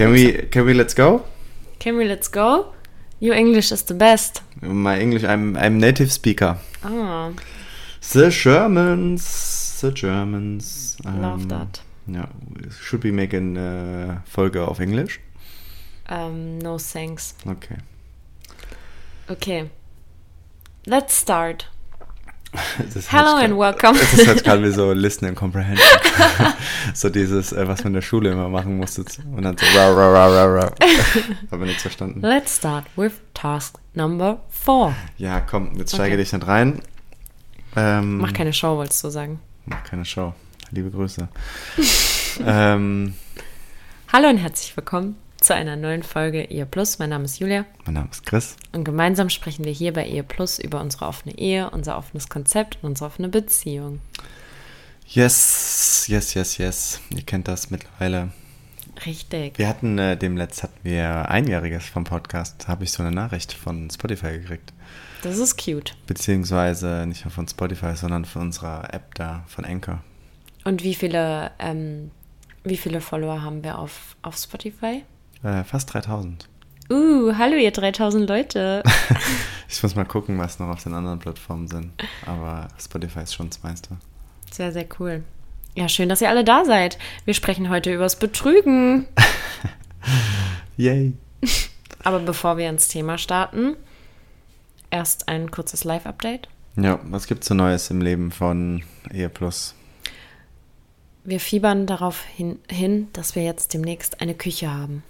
Can we can we let's go? Can we let's go? Your English is the best. My English, I'm I'm native speaker. Ah, The Germans, the Germans. love um, that. Yeah, should we make a uh, Folge auf Englisch? Um, no thanks. Okay. Okay. Let's start. Hello and welcome. Das ist halt gerade wie so Listen and Comprehension. so dieses, äh, was man in der Schule immer machen musste. Und dann so ra ra ra ra ra. Habe nichts verstanden. Let's start with task number four. Ja, komm, jetzt steige Okay. dich nicht rein. Ähm, Mach keine Show, wolltest du sagen. Mach keine Show. Liebe Grüße. ähm, Hallo und herzlich willkommen zu einer neuen Folge Ehe Plus. Mein Name ist Julia mein Name ist Chris. und gemeinsam sprechen wir hier bei Ehe Plus über unsere offene Ehe, unser offenes Konzept und unsere offene Beziehung. Yes, yes, yes, yes. Ihr kennt das mittlerweile. Richtig. Wir hatten, äh, demletzt hatten wir einjähriges vom Podcast. Habe ich so eine Nachricht von Spotify gekriegt. Das ist cute. Beziehungsweise nicht nur von Spotify, sondern von unserer App da, von Anchor. Und wie viele, ähm, wie viele Follower haben wir auf, auf Spotify? Äh, fast 3000. Uh, hallo ihr 3000 Leute. Ich muss mal gucken, was noch auf den anderen Plattformen sind. Aber Spotify ist schon das meiste. Sehr, sehr cool. Ja, schön, dass ihr alle da seid. Wir sprechen heute übers Betrügen. Yay. Aber bevor wir ins Thema starten, erst ein kurzes Live-Update. Ja, was gibt's so Neues im Leben von Ehe Plus? Wir fiebern darauf hin, hin, dass wir jetzt demnächst eine Küche haben.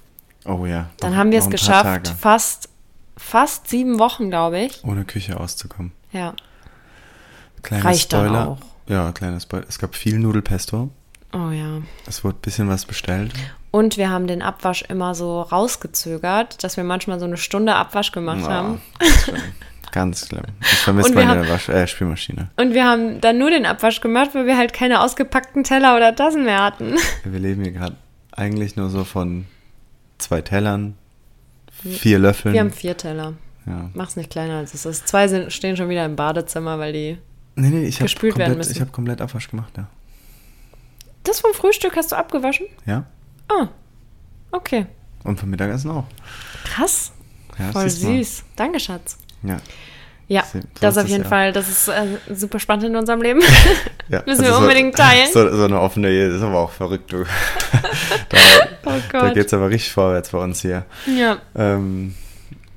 Oh ja. Dann haben wir es geschafft, Tage, fast, fast sieben Wochen, glaube ich. ohne Küche auszukommen. Ja, Kleiner Reicht Spoiler. auch. Ja, kleiner Spoiler. Es gab viel Nudelpesto. oh ja. Es wurde ein bisschen was bestellt. Und wir haben den Abwasch immer so rausgezögert, dass wir manchmal so eine Stunde Abwasch gemacht haben. Oh, ganz schlimm. Ganz schlimm. Ich vermisse meine haben- Wasch äh, Spülmaschine. Und wir haben dann nur den Abwasch gemacht, weil wir halt keine ausgepackten Teller oder Tassen mehr hatten. Wir leben hier gerade eigentlich nur so von zwei Tellern, vier Löffeln. Wir haben vier Teller. ja. Mach's nicht kleiner als es ist. Zwei sind, stehen schon wieder im Badezimmer, weil die. Nee, nee, ich habe gespült werden komplett, müssen. ich hab komplett Abwasch gemacht, ja. Das vom Frühstück hast du abgewaschen? Ja? Ah, okay. Und vom Mittagessen auch. Krass. Ja, Voll du mal. süß. Danke, Schatz. Ja. Ja, So- so das ist auf es jeden ja. Fall. Das ist äh, super spannend in unserem Leben. ja. Müssen wir so- unbedingt teilen. So, so eine offene Ehe ist aber auch verrückt, du. da Oh da Gott. geht's aber richtig vorwärts bei uns hier. ja. Ähm,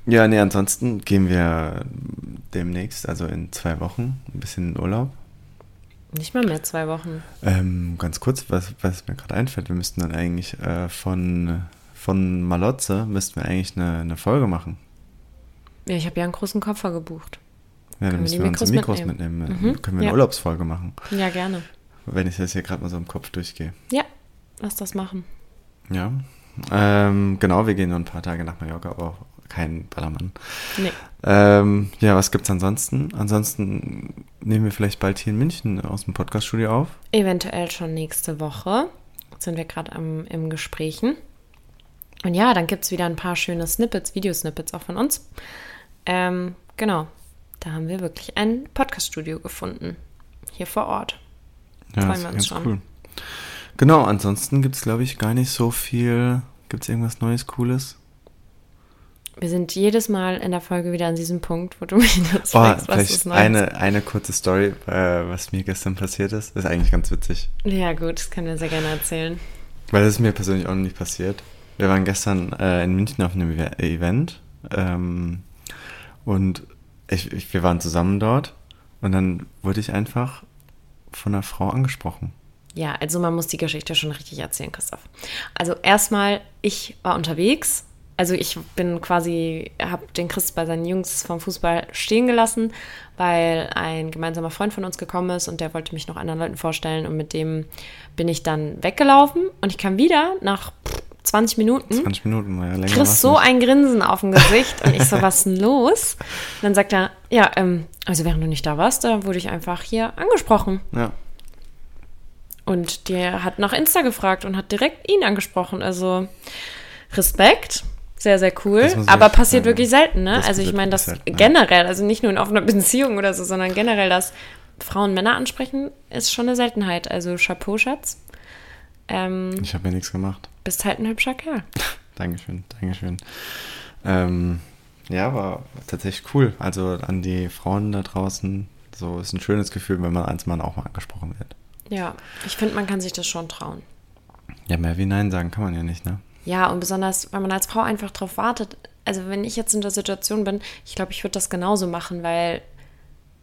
ja, nee, ansonsten gehen wir demnächst, also in zwei Wochen, ein bisschen in Urlaub. Nicht mal mehr zwei Wochen. Ähm, ganz kurz, was, was mir gerade einfällt, wir müssten dann eigentlich äh, von, von Malotze müssten wir eigentlich eine, eine Folge machen. Ja, ich habe ja einen großen Koffer gebucht. Ja, dann wir müssen die wir unsere Mikros mitnehmen. mitnehmen? Mhm, Können wir eine ja. Urlaubsfolge machen, Ja, gerne. wenn ich das hier gerade mal so im Kopf durchgehe. Ja, lass das machen. Ja. Ähm, genau, wir gehen nur ein paar Tage nach Mallorca, aber auch kein Ballermann. Nee. Ähm, ja, was gibt's ansonsten? Ansonsten nehmen wir vielleicht bald hier in München aus dem Podcaststudio auf. Eventuell schon nächste Woche. Sind wir gerade im Gesprächen. Und ja, dann gibt es wieder ein paar schöne Snippets, Videosnippets auch von uns. Ähm, genau. Da haben wir wirklich ein Podcaststudio gefunden. Hier vor Ort. Ja, Freuen wir uns schon. cool. Genau, ansonsten gibt's glaube ich, gar nicht so viel. Gibt's irgendwas Neues, Cooles? Wir sind jedes Mal in der Folge wieder an diesem Punkt, wo du mich das Oh, fragst, was ist vielleicht Neues. eine, eine kurze Story, äh, was mir gestern passiert ist. Ist eigentlich ganz witzig. Ja, gut, das können wir sehr gerne erzählen. Weil das ist mir persönlich auch noch nicht passiert. Wir waren gestern äh, in München auf einem Ev- Event ähm, und ich, ich, wir waren zusammen dort und dann wurde ich einfach von einer Frau angesprochen. Ja, also man muss die Geschichte schon richtig erzählen, Christoph. Also erstmal, ich war unterwegs. Also ich bin quasi, habe den Chris bei seinen Jungs vom Fußball stehen gelassen, weil ein gemeinsamer Freund von uns gekommen ist und der wollte mich noch anderen Leuten vorstellen und mit dem bin ich dann weggelaufen und ich kam wieder nach 20 Minuten. 20 Minuten, ja, länger. Chris so ein Grinsen auf dem Gesicht und ich so, was ist denn los? Und dann sagt er, ja, ähm, also während du nicht da warst, da wurde ich einfach hier angesprochen. Ja. Und der hat nach Insta gefragt und hat direkt ihn angesprochen. Also Respekt, sehr, sehr cool. Aber echt passiert sagen. wirklich selten, ne? Also ich meine, das selten, generell, also nicht nur in offener Beziehung oder so, sondern generell, dass Frauen Männer ansprechen, ist schon eine Seltenheit. Also Chapeau, Schatz. Ähm, Ich habe mir nichts gemacht. bist halt ein hübscher Kerl. Dankeschön, Dankeschön. Ähm, ja, war tatsächlich cool. Also an die Frauen da draußen, so ist ein schönes Gefühl, wenn man als Mann auch mal angesprochen wird. Ja, ich finde, man kann sich das schon trauen. Ja, mehr wie Nein sagen kann man ja nicht, ne? Ja, und besonders, weil man als Frau einfach drauf wartet. Also, wenn ich jetzt in der Situation bin, ich glaube, ich würde das genauso machen, weil,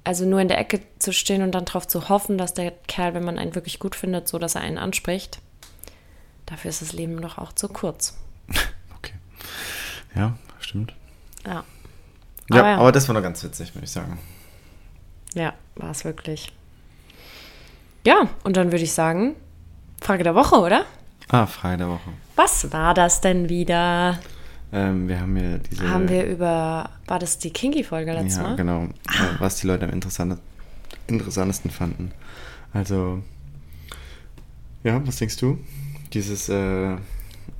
also nur in der Ecke zu stehen und dann darauf zu hoffen, dass der Kerl, wenn man einen wirklich gut findet, so dass er einen anspricht, dafür ist das Leben doch auch zu kurz. Okay. Ja, stimmt. Ja, Ja, Aber ja. aber das war noch ganz witzig, würde ich sagen. ja, war es wirklich. Ja, und dann würde ich sagen, Frage der Woche, oder? Ah, Frage der Woche. Was war das denn wieder? Ähm, wir haben hier diese. Haben wir über, war das die Kinky-Folge letztes Ja, Mal? genau. Äh, Was die Leute am interessante, interessantesten fanden. Also, ja, was denkst du? Dieses äh,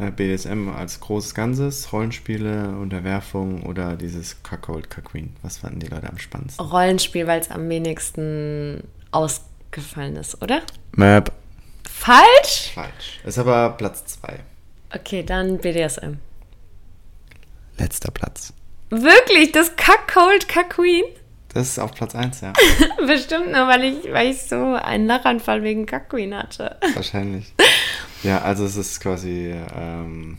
äh, BDSM als großes Ganzes, Rollenspiele, Unterwerfung oder dieses Cuckold, Cucqueen? Was fanden die Leute am spannendsten? Rollenspiel, weil es am wenigsten ausgefallen ist, oder? Map. Falsch? Falsch. Ist aber Platz 2. Okay, dann BDSM. Letzter Platz. Wirklich, das Cuckold Cucqueen? Das ist auf Platz 1, ja. Bestimmt nur, weil ich, weil ich so einen Lachanfall wegen Cucqueen hatte. Wahrscheinlich. Ja, also es ist quasi ähm,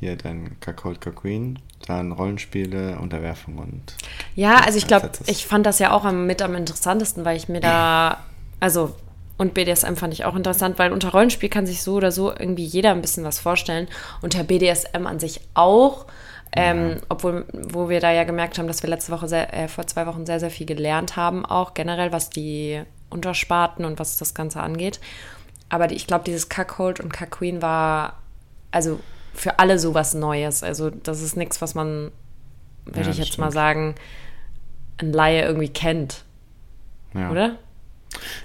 hier dein Cuckold, Cucqueen, dann Rollenspiele, Unterwerfung und Ja, also ich glaube, ich fand das ja auch am, mit am interessantesten, weil ich mir da, also, und BDSM fand ich auch interessant, weil unter Rollenspiel kann sich so oder so irgendwie jeder ein bisschen was vorstellen. Unter BDSM an sich auch. Ähm, Obwohl, wo wir da ja gemerkt haben, dass wir letzte Woche, sehr, äh, vor zwei Wochen sehr, sehr viel gelernt haben, auch generell, was die Untersparten und was das Ganze angeht. Aber ich glaube, dieses Cuckold und Cucqueen war, also für alle sowas Neues. Also das ist nichts, was man, würde Ja, ich jetzt mal stimmt. sagen, ein Laie irgendwie kennt, ja. oder?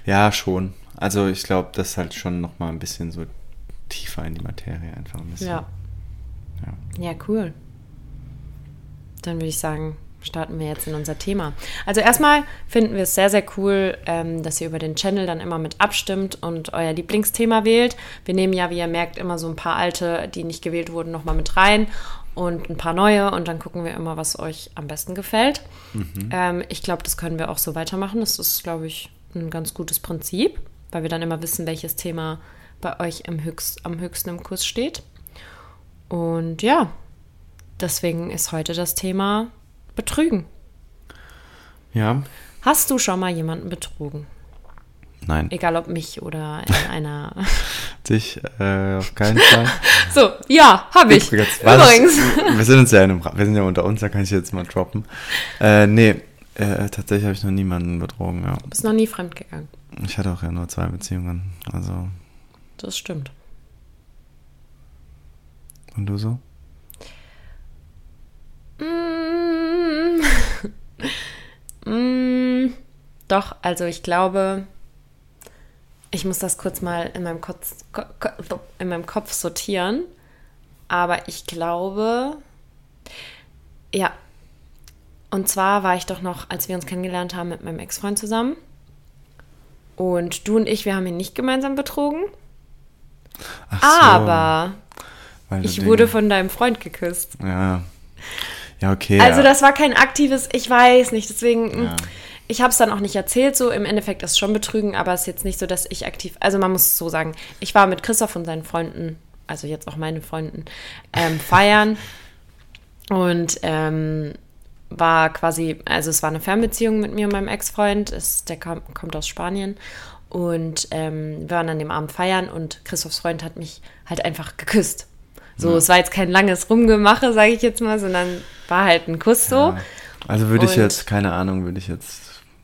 Ja, schon. Also ich glaube, das ist halt schon nochmal ein bisschen so tiefer in die Materie einfach ein bisschen. Ja. Ja. Ja, cool. Dann würde ich sagen, starten wir jetzt in unser Thema. Also erstmal finden wir es sehr, sehr cool, ähm, dass ihr über den Channel dann immer mit abstimmt und euer Lieblingsthema wählt. Wir nehmen ja, wie ihr merkt, immer so ein paar alte, die nicht gewählt wurden, nochmal mit rein und ein paar neue und dann gucken wir immer, was euch am besten gefällt. Ähm, ich glaube, das können wir auch so weitermachen. Das ist, glaube ich, ein ganz gutes Prinzip, weil wir dann immer wissen, welches Thema bei euch höchst, am höchsten im Kurs steht. Und ja, deswegen ist heute das Thema Betrügen. Ja, Hast du schon mal jemanden betrogen? nein. Egal ob mich oder in einer. Dich äh, auf keinen Fall. so, ja, habe ich. Übrigens, Übrigens. wir sind uns ja in einem, wir sind ja unter uns, da kann ich jetzt mal droppen. Äh, nee, äh, tatsächlich habe ich noch niemanden betrogen, ja. Bist noch nie fremdgegangen. Ich hatte auch ja nur zwei Beziehungen. Also, Das stimmt. und du so? Mm. Mm. Doch, also ich glaube, ich muss das kurz mal in meinem Kopf, ko- ko- in meinem Kopf sortieren. Aber ich glaube, ja. Und zwar war ich doch noch, als wir uns kennengelernt haben, mit meinem Ex-Freund zusammen. Und du und ich, wir haben ihn nicht gemeinsam betrogen. Ach so, Aber ich wurde von deinem Freund geküsst. Ja. Ja, okay. Also ja. das war kein aktives, ich weiß nicht, deswegen, Ja. ich habe es dann auch nicht erzählt, so im Endeffekt ist es schon Betrügen, aber es ist jetzt nicht so, dass ich aktiv, also man muss es so sagen, ich war mit Christoph und seinen Freunden, also jetzt auch meine Freunden, ähm, feiern und ähm, war quasi, also es war eine Fernbeziehung mit mir und meinem Ex-Freund, der kam, kommt aus Spanien Und ähm, wir waren an dem Abend feiern und Christophs Freund hat mich halt einfach geküsst. So, Ja. es war jetzt kein langes Rumgemache, sage ich jetzt mal, sondern war halt ein Kuss so. Ja. Also würde ich Und- jetzt, keine Ahnung, würde ich jetzt.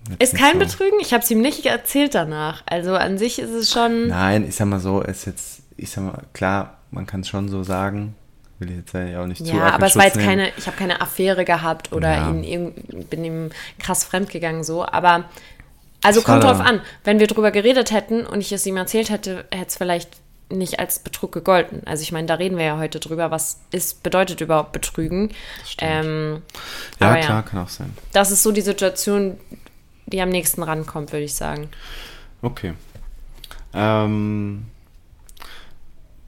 jetzt Ist kein so- Betrügen? Ich habe es ihm nicht erzählt danach. Also an sich ist es schon. Nein, ich sag mal so, ist jetzt, ich sag mal, klar, man kann es schon so sagen. Will ich jetzt ja auch nicht zu Ja, arg in aber es war jetzt nehmen. keine, ich habe keine Affäre gehabt oder Ja. ihn, bin ihm krass fremdgegangen so, aber also kommt drauf an, wenn wir drüber geredet hätten und ich es ihm erzählt hätte, hätte es vielleicht nicht als Betrug gegolten. Also ich meine, da reden wir ja heute drüber, was ist, bedeutet überhaupt Betrügen. Ähm, Ja, klar, kann auch sein. das ist so die Situation, die am nächsten rankommt, würde ich sagen. Okay. Ähm,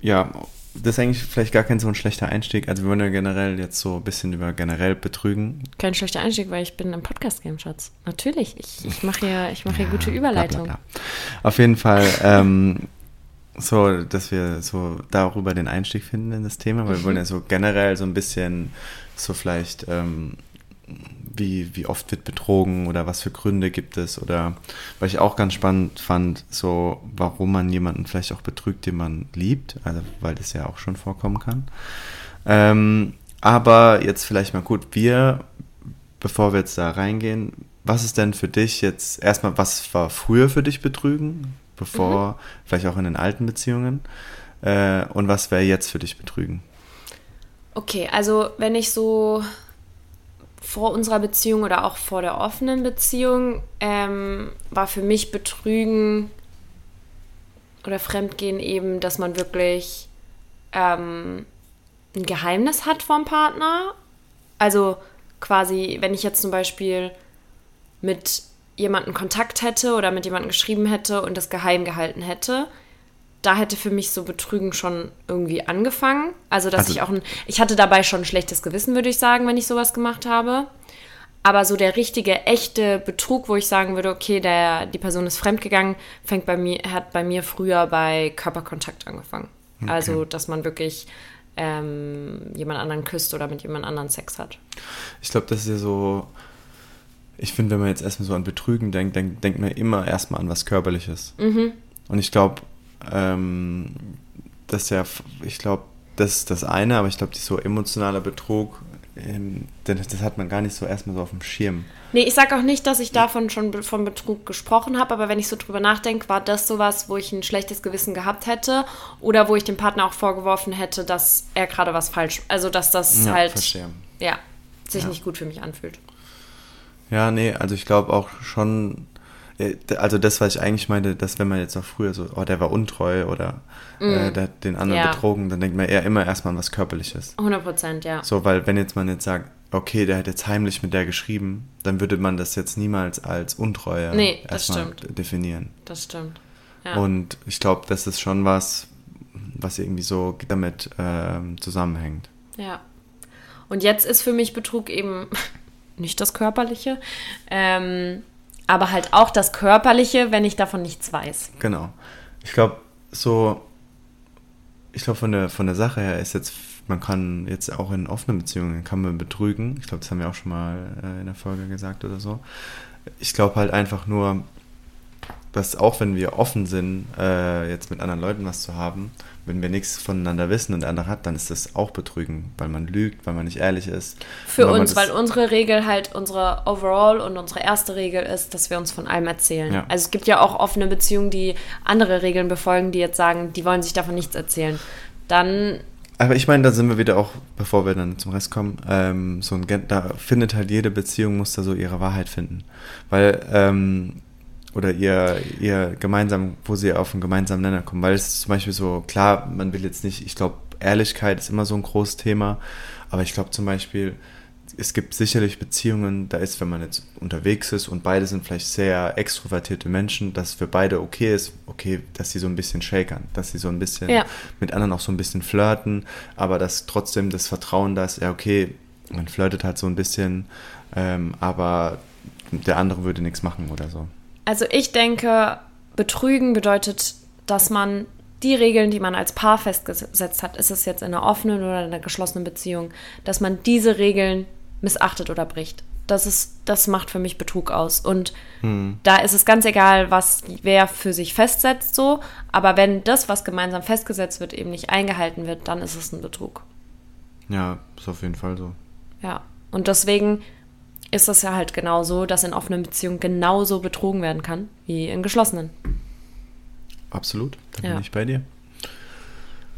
ja, das ist eigentlich vielleicht gar kein so ein schlechter Einstieg. Also wir wollen ja generell jetzt so ein bisschen über generell Betrügen. Kein schlechter Einstieg, weil ich bin im Podcast-Game, Schatz. Natürlich, ich, ich mache hier, ich mache hier gute Bla, bla, Überleitung. bla. Auf jeden Fall, ähm, so, dass wir so darüber den Einstieg finden in das Thema, weil wir wollen ja so generell so ein bisschen so vielleicht, ähm, wie, wie oft wird betrogen oder was für Gründe gibt es oder, weil ich auch ganz spannend fand, so, warum man jemanden vielleicht auch betrügt, den man liebt, also, weil das ja auch schon vorkommen kann. Ähm, aber jetzt vielleicht mal gut, wir, bevor wir jetzt da reingehen, was ist denn für dich jetzt erstmal, was war früher für dich Betrügen, bevor, vielleicht auch in den alten Beziehungen, äh, und was wäre jetzt für dich Betrügen? Okay, also wenn ich so vor unserer Beziehung oder auch vor der offenen Beziehung ähm, war für mich Betrügen oder Fremdgehen eben, dass man wirklich ähm, ein Geheimnis hat vom Partner. Also quasi, wenn ich jetzt zum Beispiel mit jemandem Kontakt hätte oder mit jemandem geschrieben hätte und das geheim gehalten hätte, da hätte für mich so Betrügen schon irgendwie angefangen. Also, dass Also- ich auch ein, ich hatte dabei schon ein schlechtes Gewissen, würde ich sagen, wenn ich sowas gemacht habe. Aber so der richtige, echte Betrug, wo ich sagen würde, okay, der, die Person ist fremdgegangen, fängt bei mir, hat bei mir früher bei Körperkontakt angefangen. Also, dass man wirklich ähm, jemand anderen küsst oder mit jemand anderen Sex hat. Ich glaube, das ist ja so, ich finde, wenn man jetzt erstmal so an Betrügen denkt, denkt, denkt man immer erstmal an was Körperliches. Und ich glaube, ähm, das ist ja, ich glaube, das ist das eine, aber ich glaube, so emotionaler Betrug, ähm, das, das hat man gar nicht so erstmal so auf dem Schirm. Nee, ich sage auch nicht, dass ich davon schon von Betrug gesprochen habe, aber wenn ich so drüber nachdenke, war das sowas, wo ich ein schlechtes Gewissen gehabt hätte oder wo ich dem Partner auch vorgeworfen hätte, dass er gerade was falsch, also dass das Ja, halt verstehe. ja, sich Ja. nicht gut für mich anfühlt. Ja, nee, also ich glaube auch schon, äh, also das, was ich eigentlich meinte, dass wenn man jetzt auch früher so, oh, der war untreu oder äh, der hat den anderen Mm. Ja. betrogen, dann denkt man eher immer erstmal an was Körperliches. 100 Prozent, ja. So, weil wenn jetzt man jetzt sagt, okay, der hat jetzt heimlich mit der geschrieben, dann würde man das jetzt niemals als Untreue Nee, das erstmal stimmt. definieren. Das stimmt. Ja. Und ich glaube, das ist schon was, was irgendwie so damit ähm, zusammenhängt. Ja. Und jetzt ist für mich Betrug eben nicht das Körperliche, ähm, aber halt auch das Körperliche, wenn ich davon nichts weiß. Genau. Ich glaube, so, ich glaube, von der, von der Sache her ist jetzt, man kann jetzt auch in offenen Beziehungen, kann man betrügen. Ich glaube, das haben wir auch schon mal äh, in der Folge gesagt oder so. Ich glaube halt einfach nur, dass auch wenn wir offen sind, äh, jetzt mit anderen Leuten was zu haben, wenn wir nichts voneinander wissen und der andere hat, dann ist das auch Betrügen, weil man lügt, weil man nicht ehrlich ist. Für uns, weil unsere Regel halt unsere Overall und unsere erste Regel ist, dass wir uns von allem erzählen. Ja. Also es gibt ja auch offene Beziehungen, die andere Regeln befolgen, die jetzt sagen, die wollen sich davon nichts erzählen. Dann, Aber ich meine, da sind wir wieder auch, bevor wir dann zum Rest kommen, ähm, so ein, da findet halt jede Beziehung muss da so ihre Wahrheit finden. Weil, ähm, oder ihr, ihr gemeinsam, wo sie auf einen gemeinsamen Nenner kommen. Weil es zum Beispiel so, klar, man will jetzt nicht, ich glaube, Ehrlichkeit ist immer so ein großes Thema, aber ich glaube zum Beispiel, es gibt sicherlich Beziehungen, da ist, wenn man jetzt unterwegs ist und beide sind vielleicht sehr extrovertierte Menschen, dass für beide okay ist, okay, dass sie so ein bisschen shakern, dass sie so ein bisschen Ja. mit anderen auch so ein bisschen flirten, aber dass trotzdem das Vertrauen da ist, ja, okay, man flirtet halt so ein bisschen, ähm, aber der andere würde nichts machen oder so. Also ich denke, Betrügen bedeutet, dass man die Regeln, die man als Paar festgesetzt hat, ist es jetzt in einer offenen oder in einer geschlossenen Beziehung, dass man diese Regeln missachtet oder bricht. das ist, das macht für mich Betrug aus. Und da ist es ganz egal, was wer für sich festsetzt, so. Aber wenn das, was gemeinsam festgesetzt wird, eben nicht eingehalten wird, dann ist es ein Betrug. Ja, ist auf jeden Fall so. Ja. Und deswegen ist es ja halt genauso, dass in offenen Beziehungen genauso betrogen werden kann wie in geschlossenen. Absolut, da Ja. bin ich bei dir.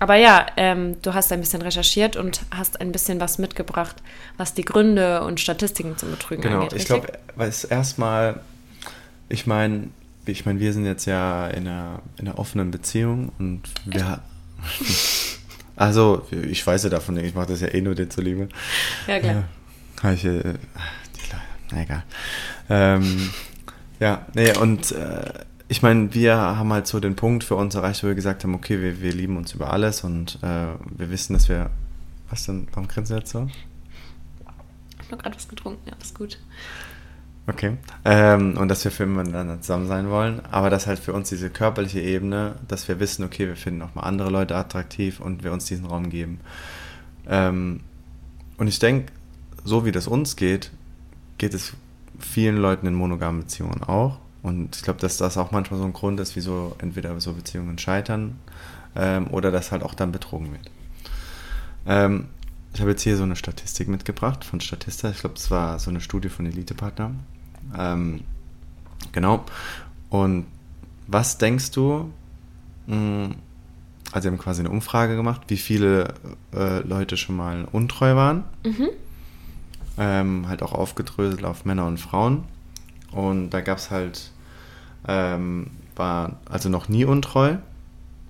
Aber ja, ähm, du hast ein bisschen recherchiert und hast ein bisschen was mitgebracht, was die Gründe und Statistiken zum Betrügen Genau, angeht. ich richtig? glaube, weil es erstmal, ich meine, ich meine, wir sind jetzt ja in einer, in einer offenen Beziehung und wir. Also, ich weiß ja davon, ich mache das ja eh nur dir zuliebe. Ja, klar. Ich, äh, die Leute, na egal. Ähm, ja, nee, und äh, ich meine, wir haben halt so den Punkt für uns erreicht, wo wir gesagt haben, okay, wir, wir lieben uns über alles und äh, wir wissen, dass wir. Was denn? Warum grinst du jetzt so? Ich habe gerade was getrunken, ja, ist gut. Okay. Ähm, und dass wir für miteinander zusammen sein wollen, aber dass halt für uns diese körperliche Ebene, dass wir wissen, okay, wir finden auch mal andere Leute attraktiv und wir uns diesen Raum geben. Ähm, und ich denke, so wie das uns geht, geht es vielen Leuten in monogamen Beziehungen auch. Und ich glaube, dass das auch manchmal so ein Grund ist, wieso entweder so Beziehungen scheitern ähm, oder dass halt auch dann betrogen wird. Ähm, ich habe jetzt hier so eine Statistik mitgebracht von Statista. Ich glaube, das war so eine Studie von Elite-Partner. Ähm, genau. Und was denkst du? mh, Also, sie haben quasi eine Umfrage gemacht, wie viele äh, Leute schon mal untreu waren. Ähm, halt auch aufgedröselt auf Männer und Frauen. Und da gab es halt, ähm, war also noch nie untreu.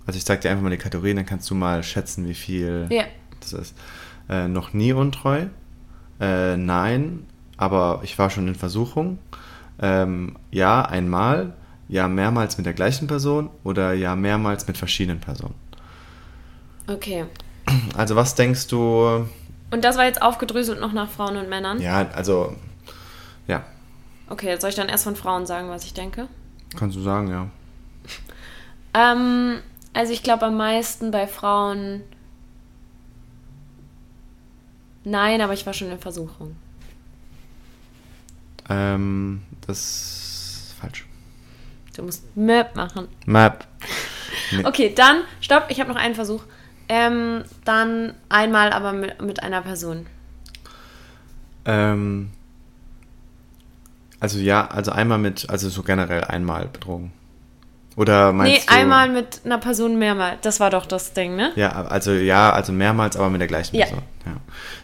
Also ich sag dir einfach mal die Kategorien, dann kannst du mal schätzen, wie viel Ja. das ist. Äh, noch nie untreu. Äh, nein, aber ich war schon in Versuchung. Ähm, ja, einmal. Ja, mehrmals mit der gleichen Person. Oder ja, mehrmals mit verschiedenen Personen. Okay. Also was denkst du? Und das war jetzt aufgedröselt noch nach Frauen und Männern? Ja, also, ja, Okay, soll ich dann erst von Frauen sagen, was ich denke? kannst du sagen, ja. Ähm, also ich glaube am meisten bei Frauen. Nein, aber ich war schon in Versuchung. Ähm, das ist falsch. Du musst Möp machen. Map. Nee. Okay, dann, stopp, ich habe noch einen Versuch. Ähm, dann einmal aber mit, mit einer Person. Ähm, also ja, also einmal mit, also so generell einmal betrogen. Oder meinst nee, du? einmal mit einer Person mehrmals. Das war doch das Ding, ne? Ja, also ja, also mehrmals, aber mit der gleichen Ja. Person. Ja.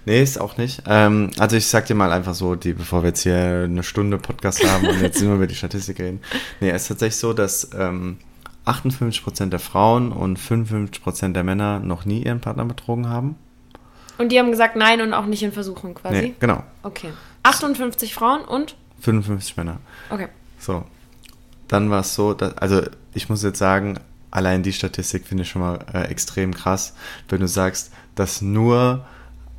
Nee, ist auch nicht. Ähm, also ich sag dir mal einfach so, die, bevor wir jetzt hier eine Stunde Podcast haben und jetzt nur über die Statistik reden. Nee, es ist tatsächlich so, dass ähm, 58% der Frauen und 55% der Männer noch nie ihren Partner betrogen haben. Und die haben gesagt nein und auch nicht in Versuchung quasi. Nee, genau. Okay. 58 Frauen und? 55 Männer. Okay. So. Dann war es so, dass, also ich muss jetzt sagen, allein die Statistik finde ich schon mal äh, extrem krass, wenn du sagst, dass nur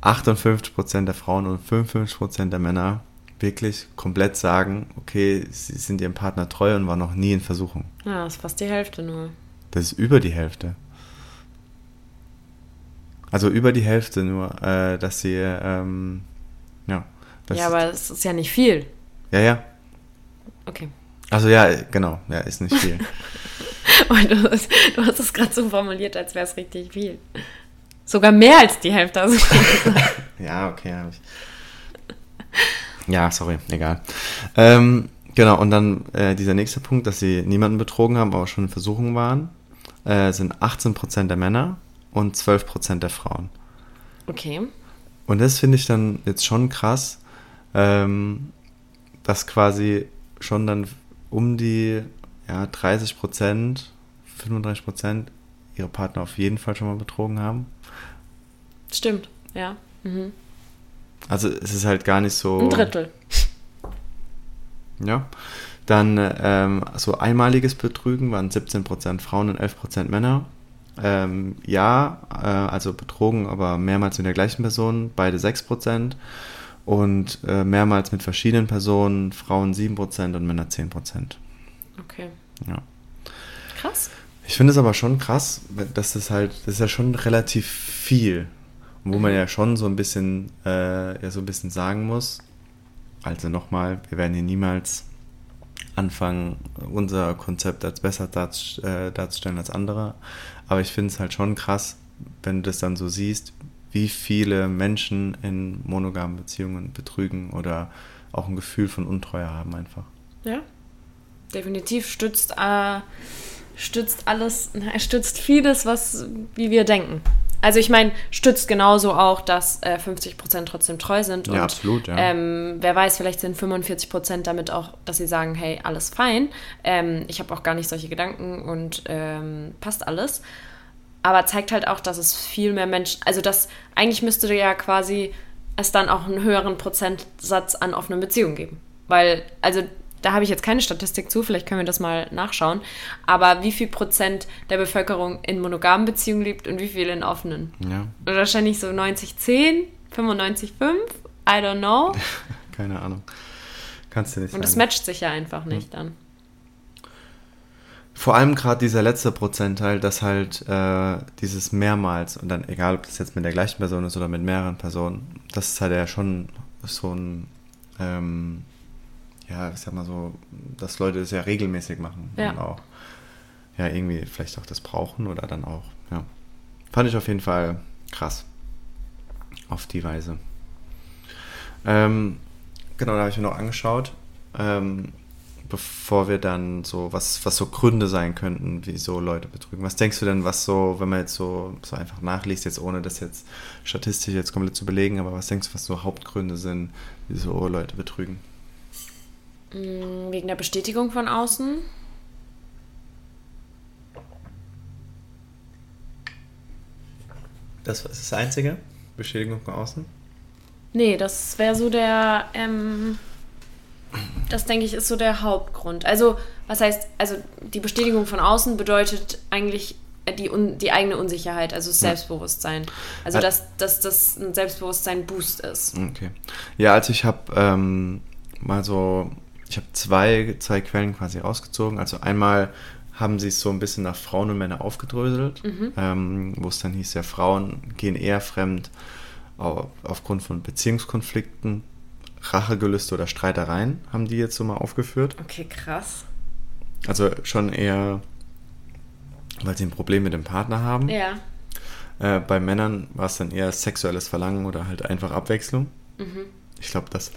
58% der Frauen und 55% der Männer wirklich komplett sagen, okay, sie sind ihrem Partner treu und waren noch nie in Versuchung. Ja, das ist fast die Hälfte nur. Das ist über die Hälfte. Also über die Hälfte nur, äh, dass sie, ähm, ja. Ja, aber es ist ja nicht viel. ja, ja. Okay. Also ja, genau, ja, ist nicht viel. Und du, du hast es gerade so formuliert, als wäre es richtig viel. Sogar mehr als die Hälfte. Also Ja, okay, habe ich. Ja, sorry, egal. Ähm, genau, und dann äh, dieser nächste Punkt, dass sie niemanden betrogen haben, aber schon in Versuchung waren, äh, sind 18% der Männer und 12% der Frauen. okay. Und das finde ich dann jetzt schon krass, ähm, dass quasi schon dann um die ja, 30 Prozent, 35 Prozent ihre Partner auf jeden Fall schon mal betrogen haben. Stimmt, ja. Mhm. Also es ist halt gar nicht so. Ein Drittel. Ja. Dann ähm, so einmaliges Betrügen waren 17% Frauen und 11% Männer. Ähm, ja, äh, also betrogen, aber mehrmals mit der gleichen Person, beide 6%. Und äh, mehrmals mit verschiedenen Personen, Frauen 7% und Männer 10%. Okay. Ja. Krass. Ich finde es aber schon krass, dass das halt, das ist ja schon relativ viel. Wo man ja schon so ein bisschen, äh, ja so ein bisschen sagen muss, Also nochmal, wir werden hier niemals anfangen, unser Konzept als besser äh, darzustellen als andere. Aber ich finde es halt schon krass, wenn du das dann so siehst, wie viele Menschen in monogamen Beziehungen betrügen oder auch ein Gefühl von Untreue haben einfach. Ja, definitiv stützt, äh, stützt alles, stützt vieles, was wie wir denken. Also ich meine, stützt genauso auch, dass äh, 50 Prozent trotzdem treu sind. Ja, und, absolut, ja. Ähm, wer weiß, vielleicht sind 45 Prozent damit auch, dass sie sagen, hey, alles fein. Ähm, ich habe auch gar nicht solche Gedanken und ähm, passt alles. Aber zeigt halt auch, dass es viel mehr Menschen, also dass eigentlich müsste ja quasi es dann auch einen höheren Prozentsatz an offenen Beziehungen geben. Weil, also da habe ich jetzt keine Statistik zu, vielleicht können wir das mal nachschauen. Aber wie viel Prozent der Bevölkerung in monogamen Beziehungen lebt und wie viel in offenen? Ja. Wahrscheinlich so 90, 10, 95, 5, I don't know. keine Ahnung. Kannst du nicht Und es matcht sich ja einfach nicht hm. dann. Vor allem gerade dieser letzte Prozentteil, dass halt äh, dieses mehrmals und dann egal, ob das jetzt mit der gleichen Person ist oder mit mehreren Personen, das ist halt ja schon so ein ähm, ja, ich sag mal so, dass Leute das ja regelmäßig machen ja. und auch ja irgendwie vielleicht auch das brauchen oder dann auch, ja. Fand ich auf jeden Fall krass. Auf die Weise. Ähm, genau, da habe ich mir noch angeschaut, ähm, bevor wir dann so, was, was so Gründe sein könnten, wieso Leute betrügen. Was denkst du denn, was so, wenn man jetzt so, so einfach nachliest, jetzt ohne das jetzt statistisch jetzt komplett zu belegen, aber was denkst du, was so Hauptgründe sind, wieso Leute betrügen? Mm, wegen der Bestätigung von außen. Das ist das Einzige? Bestätigung von außen? Nee, das wäre so der, ähm, das denke ich, ist so der Hauptgrund. Also, was heißt, also die Bestätigung von außen bedeutet eigentlich die, die eigene Unsicherheit, also das Selbstbewusstsein. Also, dass, dass das ein Selbstbewusstsein-Boost ist. Okay. Ja, also ich habe ähm, mal so ich habe zwei, zwei Quellen quasi ausgezogen. Also einmal haben sie es so ein bisschen nach Frauen und Männer aufgedröselt, mhm. ähm, wo es dann hieß, ja, Frauen gehen eher fremd auf, aufgrund von Beziehungskonflikten, Rachegelüste oder Streitereien, haben die jetzt so mal aufgeführt. Okay, krass. Also schon eher, weil sie ein Problem mit dem Partner haben. Ja. Äh, bei Männern war es dann eher sexuelles Verlangen oder halt einfach Abwechslung. Mhm. Ich glaube, das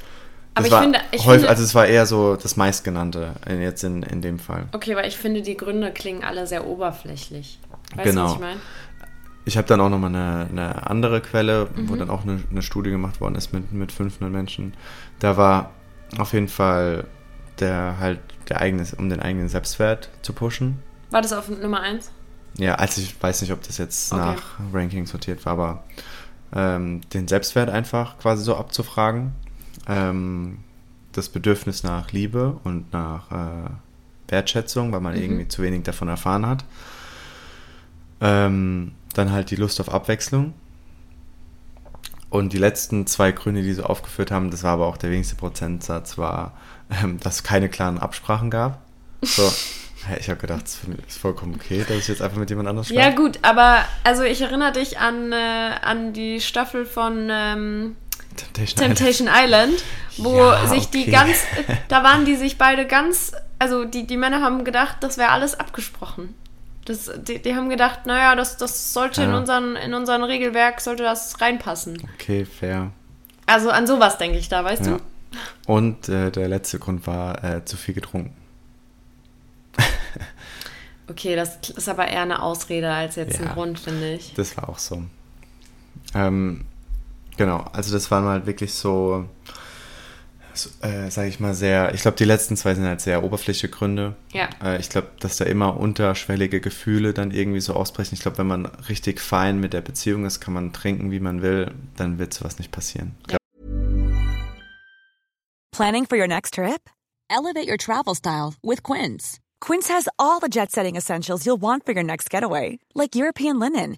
aber ich finde, ich häufig, finde, also es war eher so das meistgenannte jetzt in, in dem Fall. Okay, weil ich finde, die Gründe klingen alle sehr oberflächlich. Weißt genau. du, was ich meine? Ich habe dann auch nochmal eine, eine andere Quelle, mhm. wo dann auch eine, eine, Studie gemacht worden ist mit, mit 500 Menschen. Da war auf jeden Fall der halt der eigene, um den eigenen Selbstwert zu pushen. War das auf Nummer 1? Ja, also ich weiß nicht, ob das jetzt okay. nach Ranking sortiert war, aber ähm, den Selbstwert einfach quasi so abzufragen ähm, das Bedürfnis nach Liebe und nach äh, Wertschätzung, weil man mhm. irgendwie zu wenig davon erfahren hat. Ähm, dann halt die Lust auf Abwechslung. Und die letzten zwei Gründe, die sie aufgeführt haben, das war aber auch der wenigste Prozentsatz, war, ähm, dass es keine klaren Absprachen gab. So, ich habe gedacht, es ist vollkommen okay, dass ich jetzt einfach mit jemand anders schlafe. Ja gut, aber also ich erinnere dich an, äh, an die Staffel von ähm, Temptation, Temptation Island. Island, wo ja, sich okay. die ganz, da waren die sich beide ganz, also die, die Männer haben gedacht, das wäre alles abgesprochen. Das, die, die haben gedacht, naja, das, das sollte ja. in, unseren, in unseren Regelwerk, sollte das reinpassen. Okay, fair. Also an sowas denke ich da, weißt ja. du? Und äh, der letzte Grund war äh, zu viel getrunken. okay, das ist aber eher eine Ausrede als jetzt ein Grund, finde ich. Das war auch so. Ähm, Genau, also das waren halt wirklich so, so äh, sage ich mal, sehr, ich glaube, die letzten zwei sind halt sehr oberflächliche Gründe. Ja. Äh, ich glaube, dass da immer unterschwellige Gefühle dann irgendwie so ausbrechen. Ich glaube, wenn man richtig fein mit der Beziehung ist, kann man trinken, wie man will, dann wird sowas nicht passieren. Ja. Planning for your next trip? Elevate your travel style with Quince. Quince has all the jet-setting essentials you'll want for your next getaway, like European linen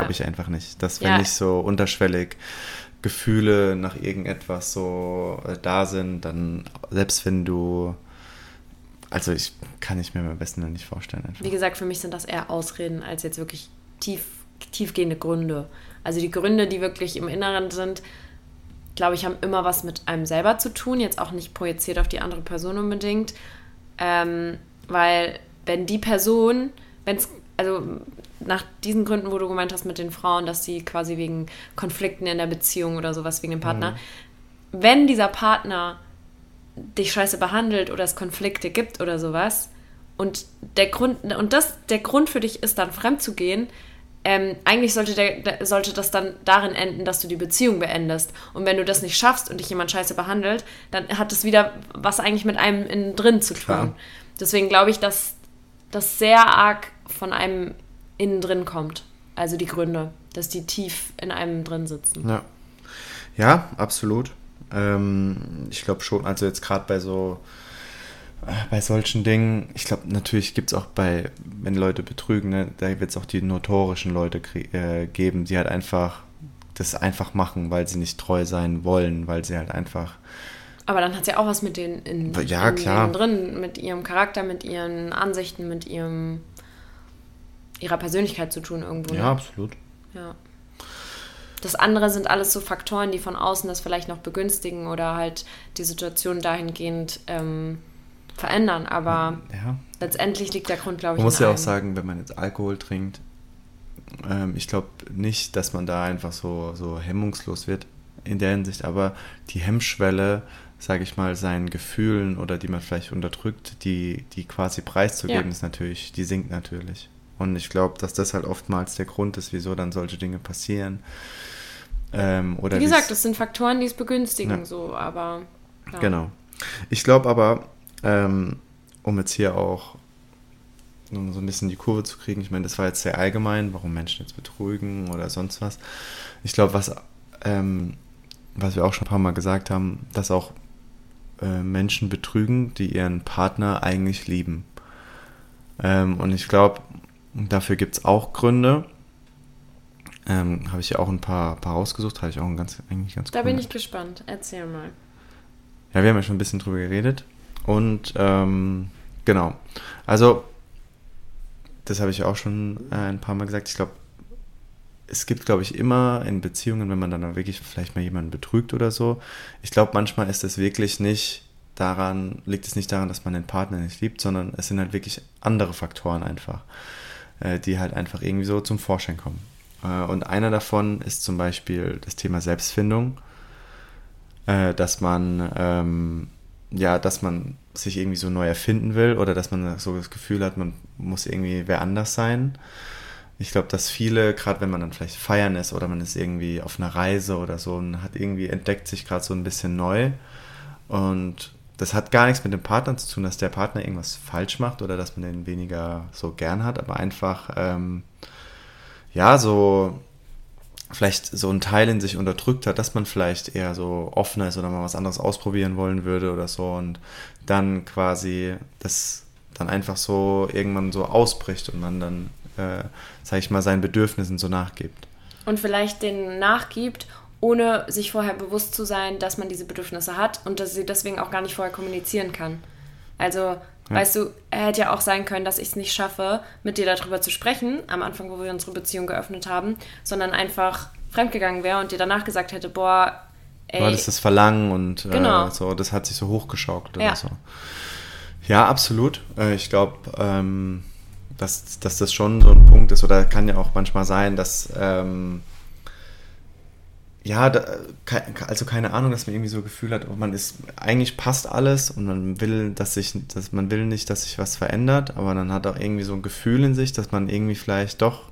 Habe ich einfach nicht. Dass wenn Ja. nicht so unterschwellig Gefühle nach irgendetwas so äh, da sind, dann selbst wenn du, also ich kann ich mir beim besten nicht vorstellen. Einfach. Wie gesagt, für mich sind das eher Ausreden als jetzt wirklich tief, tiefgehende Gründe. Also die Gründe, die wirklich im Inneren sind, glaube ich, haben immer was mit einem selber zu tun. Jetzt auch nicht projiziert auf die andere Person unbedingt. Ähm, weil wenn die Person, wenn es, also nach diesen Gründen, wo du gemeint hast mit den Frauen, dass sie quasi wegen Konflikten in der Beziehung oder sowas wegen dem Partner, wenn dieser Partner dich scheiße behandelt oder es Konflikte gibt oder sowas und der Grund und das der Grund für dich ist dann fremd zu gehen, ähm, eigentlich sollte, der, der, sollte das dann darin enden, dass du die Beziehung beendest. Und wenn du das nicht schaffst und dich jemand scheiße behandelt, dann hat das wieder was eigentlich mit einem innen drin zu tun. Klar. Deswegen glaube ich, dass das sehr arg von einem innen drin kommt. Also die Gründe, dass die tief in einem drin sitzen. Ja, ja absolut. Ähm, ich glaube schon, also jetzt gerade bei so, äh, bei solchen Dingen, ich glaube natürlich gibt es auch bei, wenn Leute betrügen, ne, da wird es auch die notorischen Leute äh, geben, die halt einfach das einfach machen, weil sie nicht treu sein wollen, weil sie halt einfach Aber dann hat es ja auch was mit den in, Ja, in klar. innen drin, mit ihrem Charakter, mit ihren Ansichten, mit ihrem ihrer Persönlichkeit zu tun irgendwo. Ja, Ne? absolut. Ja. Das andere sind alles so Faktoren, die von außen das vielleicht noch begünstigen oder halt die Situation dahingehend ähm, verändern. Aber Ja. letztendlich liegt der Grund, glaube ich, Man muss in ja auch einem. sagen, wenn man jetzt Alkohol trinkt, ähm, ich glaube nicht, dass man da einfach so, so hemmungslos wird in der Hinsicht, aber die Hemmschwelle, sage ich mal, seinen Gefühlen oder die man vielleicht unterdrückt, die, die quasi preiszugeben, Ja. ist natürlich, die sinkt natürlich. Und ich glaube, dass das halt oftmals der Grund ist, wieso dann solche Dinge passieren. Ähm, oder Wie gesagt, das sind Faktoren, die es begünstigen, Ja. so, aber. Ja. Genau. Ich glaube aber, ähm, um jetzt hier auch um so ein bisschen die Kurve zu kriegen, ich meine, das war jetzt sehr allgemein, warum Menschen jetzt betrügen oder sonst was. Ich glaube, was, ähm, was wir auch schon ein paar Mal gesagt haben, dass auch äh, Menschen betrügen, die ihren Partner eigentlich lieben. Ähm, und ich glaube, dafür gibt es auch Gründe. Ähm, habe ich ja auch ein paar, paar rausgesucht, habe ich auch ein ganz, eigentlich ganz Da bin coole- ich gespannt. Erzähl mal. ja, wir haben ja schon ein bisschen drüber geredet. Und ähm, genau. Also, das habe ich auch schon äh, ein paar Mal gesagt. Ich glaube, es gibt, glaube ich, immer in Beziehungen, wenn man dann wirklich vielleicht mal jemanden betrügt oder so. Ich glaube, manchmal ist es wirklich nicht daran, liegt es nicht daran, dass man den Partner nicht liebt, sondern es sind halt wirklich andere Faktoren einfach, äh, die halt einfach irgendwie so zum Vorschein kommen. Äh, und einer davon ist zum Beispiel das Thema Selbstfindung äh, dass man ähm, ja, dass man sich irgendwie so neu erfinden will oder dass man so das Gefühl hat, man muss irgendwie wer anders sein. Ich glaube, dass viele, gerade wenn man dann vielleicht feiern ist oder man ist irgendwie auf einer Reise oder so und hat irgendwie entdeckt sich gerade so ein bisschen neu und das hat gar nichts mit dem Partner zu tun, dass der Partner irgendwas falsch macht oder dass man den weniger so gern hat, aber einfach ähm, ja so vielleicht so ein Teil in sich unterdrückt hat, dass man vielleicht eher so offener ist oder mal was anderes ausprobieren wollen würde oder so und dann quasi das dann einfach so irgendwann so ausbricht und man dann, äh, sag ich mal, seinen Bedürfnissen so nachgibt. Und vielleicht den nachgibt, ohne sich vorher bewusst zu sein, dass man diese Bedürfnisse hat und dass sie deswegen auch gar nicht vorher kommunizieren kann. Also, weißt du, er hätte ja auch sein können, dass ich es nicht schaffe, mit dir darüber zu sprechen, am Anfang, wo wir unsere Beziehung geöffnet haben, sondern einfach fremdgegangen wäre und dir danach gesagt hätte, boah, ey, War das das Verlangen und Genau. äh, so, das hat sich so hochgeschaukelt oder Ja. so. Ja, absolut. Äh, ich glaube, ähm, dass, dass das schon so ein Punkt ist oder kann ja auch manchmal sein, dass ähm, ja, da, also keine Ahnung, dass man irgendwie so ein Gefühl hat, man ist, eigentlich passt alles und man will, dass sich, dass man will nicht, dass sich was verändert, aber dann hat auch irgendwie so ein Gefühl in sich, dass man irgendwie vielleicht doch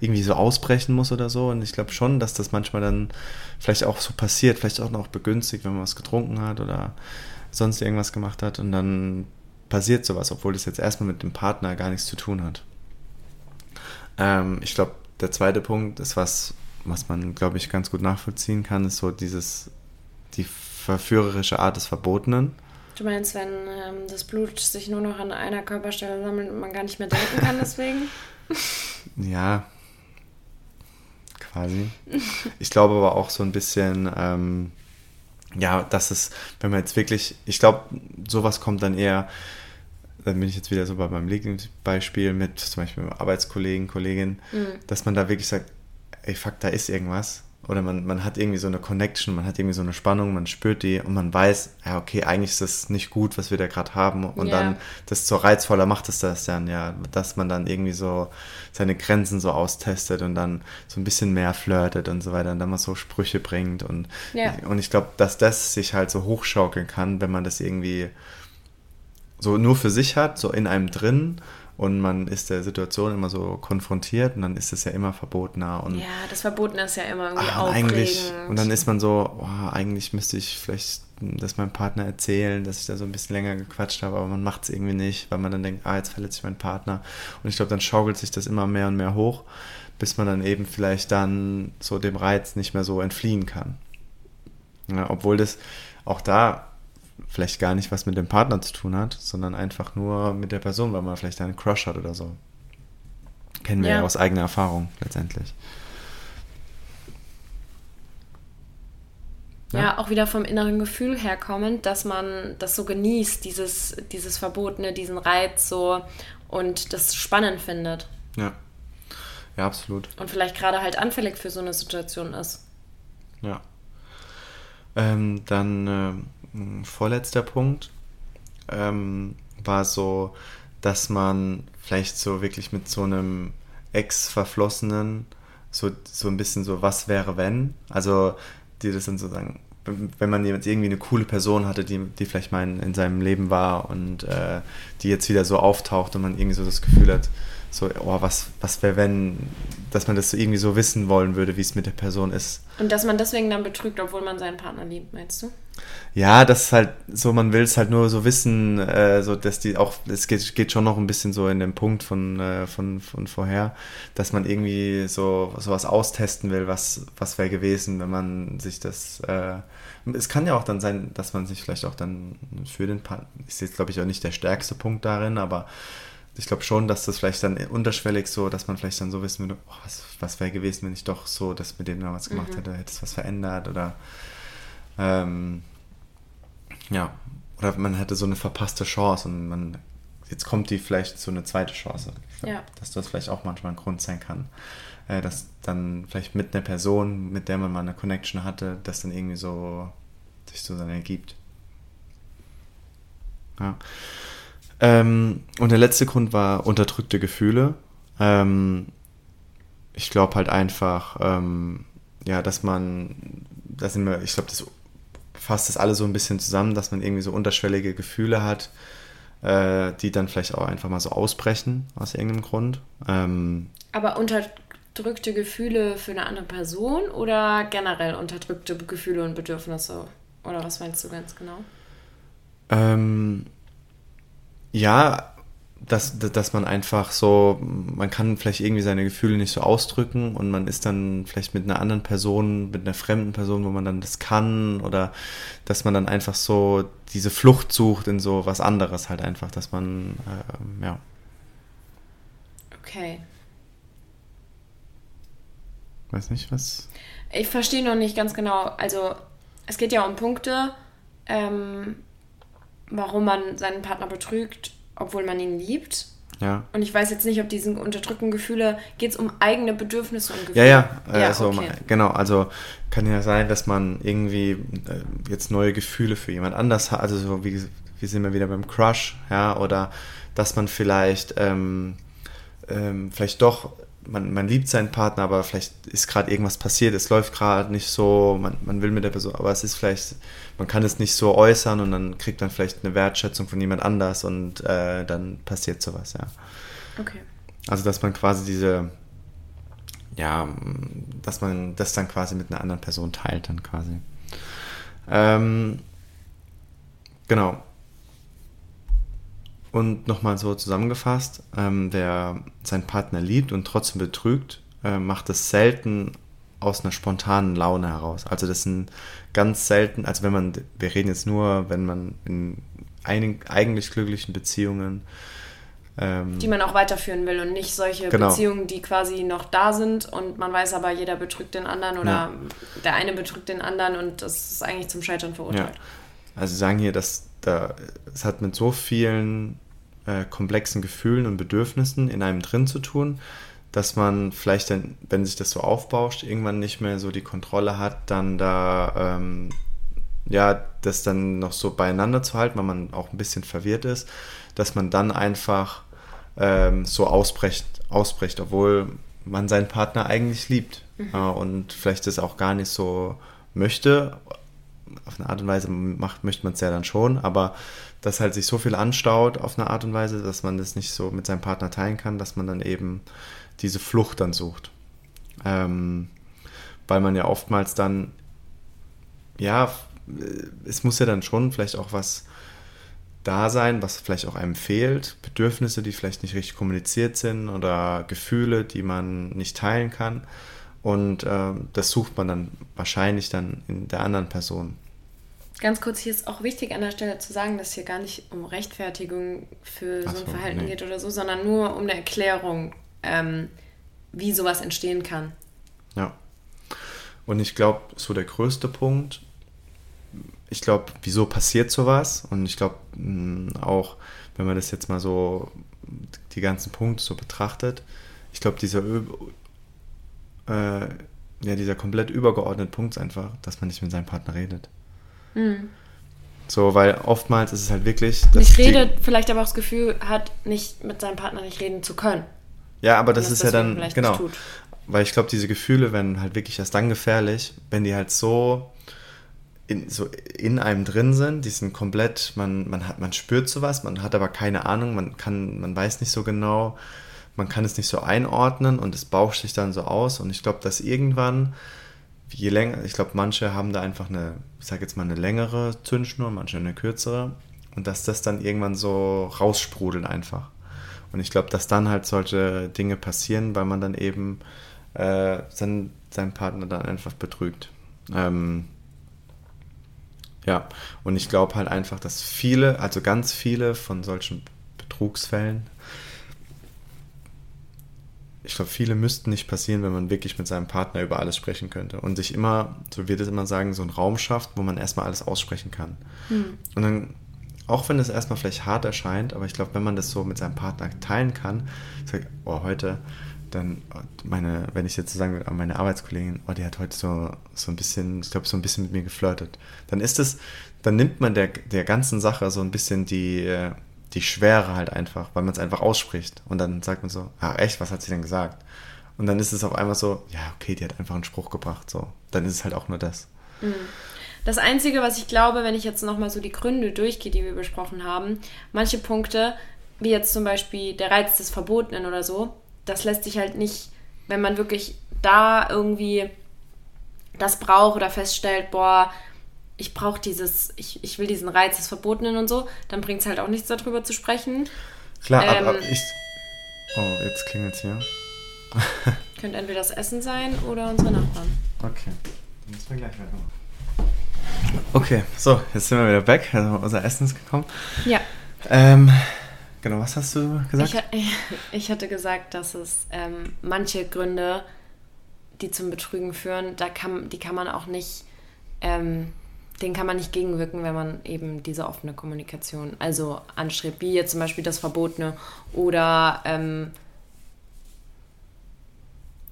irgendwie so ausbrechen muss oder so. Und ich glaube schon, dass das manchmal dann vielleicht auch so passiert, vielleicht auch noch begünstigt, wenn man was getrunken hat oder sonst irgendwas gemacht hat und dann passiert sowas, obwohl das jetzt erstmal mit dem Partner gar nichts zu tun hat. Ähm, ich glaube, der zweite Punkt ist was, was man, glaube ich, ganz gut nachvollziehen kann, ist so dieses, die verführerische Art des Verbotenen. Du meinst, wenn ähm, das Blut sich nur noch an einer Körperstelle sammelt und man gar nicht mehr denken kann deswegen? ja, quasi. Ich glaube aber auch so ein bisschen, ähm, ja, dass es, wenn man jetzt wirklich, ich glaube, sowas kommt dann eher, dann bin ich jetzt wieder so bei meinem Lieblingsbeispiel mit zum Beispiel Arbeitskollegen, Kolleginnen, mhm. dass man da wirklich sagt, ey, fuck, da ist irgendwas oder man, man hat irgendwie so eine Connection, man hat irgendwie so eine Spannung, man spürt die und man weiß, ja, okay, eigentlich ist das nicht gut, was wir da gerade haben. Und yeah. dann, das so reizvoller macht es das dann, ja, dass man dann irgendwie so seine Grenzen so austestet und dann so ein bisschen mehr flirtet und so weiter und dann mal so Sprüche bringt. Und, yeah. und ich glaube, dass das sich halt so hochschaukeln kann, wenn man das irgendwie so nur für sich hat, so in einem drin und man ist der Situation immer so konfrontiert und dann ist es ja immer verbotener. Und, ja, das Verbotene ist ja immer irgendwie ach, Eigentlich, und dann ist man so, oh, eigentlich müsste ich vielleicht das meinem Partner erzählen, dass ich da so ein bisschen länger gequatscht habe, aber man macht es irgendwie nicht, weil man dann denkt, ah, jetzt verletzt sich mein Partner. Und ich glaube, dann schaukelt sich das immer mehr und mehr hoch, bis man dann eben vielleicht dann so dem Reiz nicht mehr so entfliehen kann. Ja, obwohl das auch da vielleicht gar nicht was mit dem Partner zu tun hat, sondern einfach nur mit der Person, weil man vielleicht einen Crush hat oder so. Kennen wir ja, ja aus eigener Erfahrung letztendlich. Ja. ja, auch wieder vom inneren Gefühl herkommend, dass man das so genießt, dieses, dieses Verbotene, diesen Reiz so und das spannend findet. Ja. Ja, absolut. Und vielleicht gerade halt anfällig für so eine Situation ist. Ja. Ähm, dann äh, vorletzter Punkt ähm, war so, dass man vielleicht so wirklich mit so einem Ex-Verflossenen so, so ein bisschen so, was wäre wenn? Also, die das dann so sagen, wenn man jetzt irgendwie eine coole Person hatte, die, die vielleicht mal in, in seinem Leben war und äh, die jetzt wieder so auftaucht und man irgendwie so das Gefühl hat, so, oh, was, was wäre, wenn, dass man das so irgendwie so wissen wollen würde, wie es mit der Person ist. Und dass man deswegen dann betrügt, obwohl man seinen Partner liebt, meinst du? Ja, das ist halt so, man will es halt nur so wissen, äh, so dass die auch, es geht, geht schon noch ein bisschen so in den Punkt von, äh, von, von vorher, dass man irgendwie so sowas austesten will, was, was wäre gewesen, wenn man sich das, äh, es kann ja auch dann sein, dass man sich vielleicht auch dann für den Partner, ist jetzt glaube ich auch nicht der stärkste Punkt darin, aber ich glaube schon, dass das vielleicht dann unterschwellig so, dass man vielleicht dann so wissen würde, oh, was, was wäre gewesen, wenn ich doch so das mit dem damals gemacht mhm. hätte, hätte es was verändert oder ähm, ja, oder man hätte so eine verpasste Chance und man jetzt kommt die vielleicht so eine zweite Chance. Ja. Dass das vielleicht auch manchmal ein Grund sein kann. Äh, dass dann vielleicht mit einer Person, mit der man mal eine Connection hatte, das dann irgendwie so sich so dann ergibt. Ja. Ähm, und der letzte Grund war unterdrückte Gefühle. Ähm, ich glaube halt einfach, ähm, ja, dass man, das sind wir, ich glaube, das fasst das alles so ein bisschen zusammen, dass man irgendwie so unterschwellige Gefühle hat, äh, die dann vielleicht auch einfach mal so ausbrechen aus irgendeinem Grund. Ähm, Aber unterdrückte Gefühle für eine andere Person oder generell unterdrückte Gefühle und Bedürfnisse? Oder was meinst du ganz genau? Ähm, ja, dass, dass man einfach so, man kann vielleicht irgendwie seine Gefühle nicht so ausdrücken und man ist dann vielleicht mit einer anderen Person, mit einer fremden Person, wo man dann das kann oder dass man dann einfach so diese Flucht sucht in so was anderes halt einfach, dass man, äh, ja. Okay. Weiß nicht, was. Ich verstehe noch nicht ganz genau. Also, es geht ja um Punkte. Ähm, warum man seinen Partner betrügt, obwohl man ihn liebt. Ja. Und ich weiß jetzt nicht, ob diese unterdrückten Gefühle, geht es um eigene Bedürfnisse und Gefühle? Ja, ja, ja also, okay. genau, also kann ja sein, dass man irgendwie äh, jetzt neue Gefühle für jemand anders hat, also so wie, wie sind wir wieder beim Crush, ja, oder dass man vielleicht, ähm, ähm, vielleicht doch man, man liebt seinen Partner, aber vielleicht ist gerade irgendwas passiert, es läuft gerade nicht so, man, man will mit der Person, aber es ist vielleicht, man kann es nicht so äußern und dann kriegt man vielleicht eine Wertschätzung von jemand anders und äh, dann passiert sowas, ja. Okay. Also, dass man quasi diese, ja, dass man das dann quasi mit einer anderen Person teilt, dann quasi. Ähm, genau. Und nochmal so zusammengefasst, ähm, wer seinen Partner liebt und trotzdem betrügt, äh, macht es selten aus einer spontanen Laune heraus. Also das sind ganz selten, also wenn man, wir reden jetzt nur, wenn man in ein, eigentlich glücklichen Beziehungen. Ähm, die man auch weiterführen will und nicht solche genau. Beziehungen, die quasi noch da sind und man weiß aber, jeder betrügt den anderen oder ja. der eine betrügt den anderen und das ist eigentlich zum Scheitern verurteilt. Ja. Also sagen hier, dass da, es hat mit so vielen äh, komplexen Gefühlen und Bedürfnissen in einem drin zu tun, dass man vielleicht dann, wenn sich das so aufbauscht, irgendwann nicht mehr so die Kontrolle hat, dann da ähm, ja, das dann noch so beieinander zu halten, weil man auch ein bisschen verwirrt ist, dass man dann einfach ähm, so ausbrecht, ausbricht, obwohl man seinen Partner eigentlich liebt mhm. äh, und vielleicht das auch gar nicht so möchte. Auf eine Art und Weise macht, möchte man es ja dann schon, aber dass halt sich so viel anstaut auf eine Art und Weise, dass man das nicht so mit seinem Partner teilen kann, dass man dann eben diese Flucht dann sucht. Ähm, weil man ja oftmals dann, ja, es muss ja dann schon vielleicht auch was da sein, was vielleicht auch einem fehlt, Bedürfnisse, die vielleicht nicht richtig kommuniziert sind oder Gefühle, die man nicht teilen kann. Und äh, das sucht man dann wahrscheinlich dann in der anderen Person. Ganz kurz, hier ist auch wichtig an der Stelle zu sagen, dass hier gar nicht um Rechtfertigung für so ein so, Verhalten nee. geht oder so, sondern nur um eine Erklärung, ähm, wie sowas entstehen kann. Ja. Und ich glaube, so der größte Punkt, ich glaube, wieso passiert sowas? Und ich glaube mm, auch, wenn man das jetzt mal so, die ganzen Punkte so betrachtet, ich glaube, dieser, äh, ja, dieser komplett übergeordnete Punkt ist einfach, dass man nicht mit seinem Partner redet. Mhm. So, weil oftmals ist es halt wirklich. Nicht redet, vielleicht aber auch das Gefühl hat, nicht mit seinem Partner nicht reden zu können. Ja, aber das ist ja dann, genau. Weil ich glaube, diese Gefühle werden halt wirklich erst dann gefährlich, wenn die halt so in, so in einem drin sind, die sind komplett, man, man, hat, man spürt sowas, man hat aber keine Ahnung, man kann, man weiß nicht so genau, man kann es nicht so einordnen und es bauscht sich dann so aus und ich glaube, dass irgendwann, je länger, ich glaube, manche haben da einfach eine, ich sage jetzt mal eine längere Zündschnur, manche eine kürzere und dass das dann irgendwann so raussprudelt einfach. Und ich glaube, dass dann halt solche Dinge passieren, weil man dann eben äh, seinen, seinen Partner dann einfach betrügt. Ähm, ja, und ich glaube halt einfach, dass viele, also ganz viele von solchen Betrugsfällen, ich glaube, viele müssten nicht passieren, wenn man wirklich mit seinem Partner über alles sprechen könnte und sich immer, so wird es immer sagen, so einen Raum schafft, wo man erstmal alles aussprechen kann. Mhm. Und dann, auch wenn es erstmal vielleicht hart erscheint, aber ich glaube, wenn man das so mit seinem Partner teilen kann, sagt, oh, heute, dann meine, wenn ich jetzt so sagen würde, meine Arbeitskollegin, oh, die hat heute so, so ein bisschen, ich glaube, so ein bisschen mit mir geflirtet. Dann ist es, dann nimmt man der, der ganzen Sache so ein bisschen die, äh, die Schwere halt einfach, weil man es einfach ausspricht. Und dann sagt man so, ah, echt, was hat sie denn gesagt? Und dann ist es auf einmal so, ja, okay, die hat einfach einen Spruch gebracht, so. Dann ist es halt auch nur das. Mhm. Das Einzige, was ich glaube, wenn ich jetzt nochmal so die Gründe durchgehe, die wir besprochen haben, manche Punkte, wie jetzt zum Beispiel der Reiz des Verbotenen oder so, das lässt sich halt nicht, wenn man wirklich da irgendwie das braucht oder feststellt, boah, ich brauche dieses, ich, ich will diesen Reiz des Verbotenen und so, dann bringt es halt auch nichts darüber zu sprechen. Klar, ähm, aber ich. Oh, jetzt klingelt es hier. könnte entweder das Essen sein oder unsere Nachbarn. Okay, dann müssen wir gleich weitermachen. Okay, so, jetzt sind wir wieder weg. Also unser Essen ist gekommen. Ja. Ähm, Genau, was hast du gesagt? Ich, ich hatte gesagt, dass es ähm, manche Gründe, die zum Betrügen führen, da kann, die kann man auch nicht, ähm, den kann man nicht gegenwirken, wenn man eben diese offene Kommunikation also anstrebt, wie jetzt zum Beispiel das Verbotene oder ähm,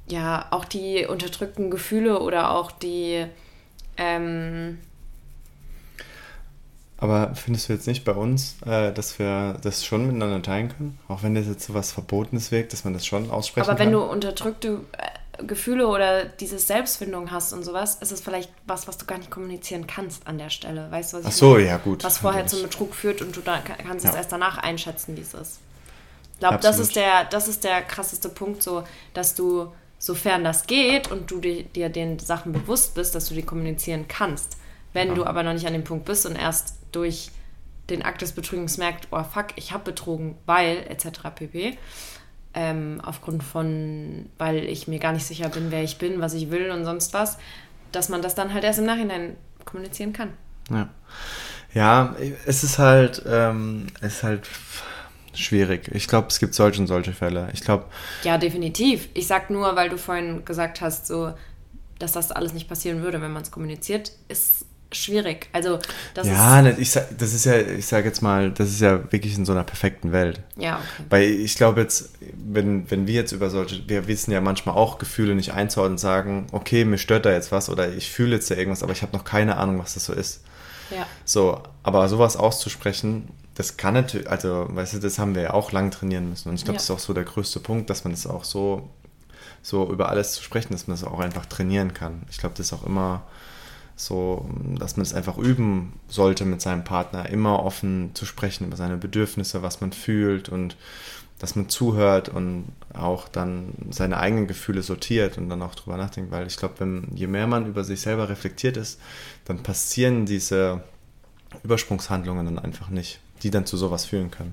ja auch die unterdrückten Gefühle oder auch die ähm, aber findest du jetzt nicht bei uns, äh, dass wir das schon miteinander teilen können? Auch wenn das jetzt so was Verbotenes wirkt, dass man das schon aussprechen kann? Aber wenn kann? du unterdrückte äh, Gefühle oder diese Selbstfindung hast und sowas, ist es vielleicht was, was du gar nicht kommunizieren kannst an der Stelle. Weißt du, was ich Ach so, meine? ja, gut. Was vorher zum Betrug führt und du da kannst ja. es erst danach einschätzen, wie es ist. Ich glaube, das ist, der, das ist der krasseste Punkt, so, dass du, sofern das geht und du dir, dir den Sachen bewusst bist, dass du die kommunizieren kannst. Wenn ja. du aber noch nicht an dem Punkt bist und erst durch den Akt des Betrügens merkt, oh fuck, ich habe betrogen, weil etc. pp. Ähm, aufgrund von, weil ich mir gar nicht sicher bin, wer ich bin, was ich will und sonst was, dass man das dann halt erst im Nachhinein kommunizieren kann. Ja. Ja, es ist halt, ähm, es ist halt schwierig. Ich glaube, es gibt solche und solche Fälle. Ich glaube. Ja, definitiv. Ich sag nur, weil du vorhin gesagt hast, so, dass das alles nicht passieren würde, wenn man es kommuniziert, ist schwierig. Also das ja, ist ich sag, das ist ja, ich sage jetzt mal, das ist ja wirklich in so einer perfekten Welt. Ja, okay. Weil ich glaube jetzt, wenn, wenn wir jetzt über solche, wir wissen ja manchmal auch Gefühle nicht einzuordnen und sagen, okay, mir stört da jetzt was oder ich fühle jetzt ja irgendwas, aber ich habe noch keine Ahnung, was das so ist. Ja. So, aber sowas auszusprechen, das kann natürlich, also, weißt du, das haben wir ja auch lang trainieren müssen. Und ich glaube, Ja. das ist auch so der größte Punkt, dass man das auch so, so über alles zu sprechen, dass man das auch einfach trainieren kann. Ich glaube, das ist auch immer so, dass man es einfach üben sollte mit seinem Partner, immer offen zu sprechen über seine Bedürfnisse, was man fühlt und dass man zuhört und auch dann seine eigenen Gefühle sortiert und dann auch drüber nachdenkt, weil ich glaube, je mehr man über sich selber reflektiert ist, dann passieren diese Übersprungshandlungen dann einfach nicht, die dann zu sowas führen können.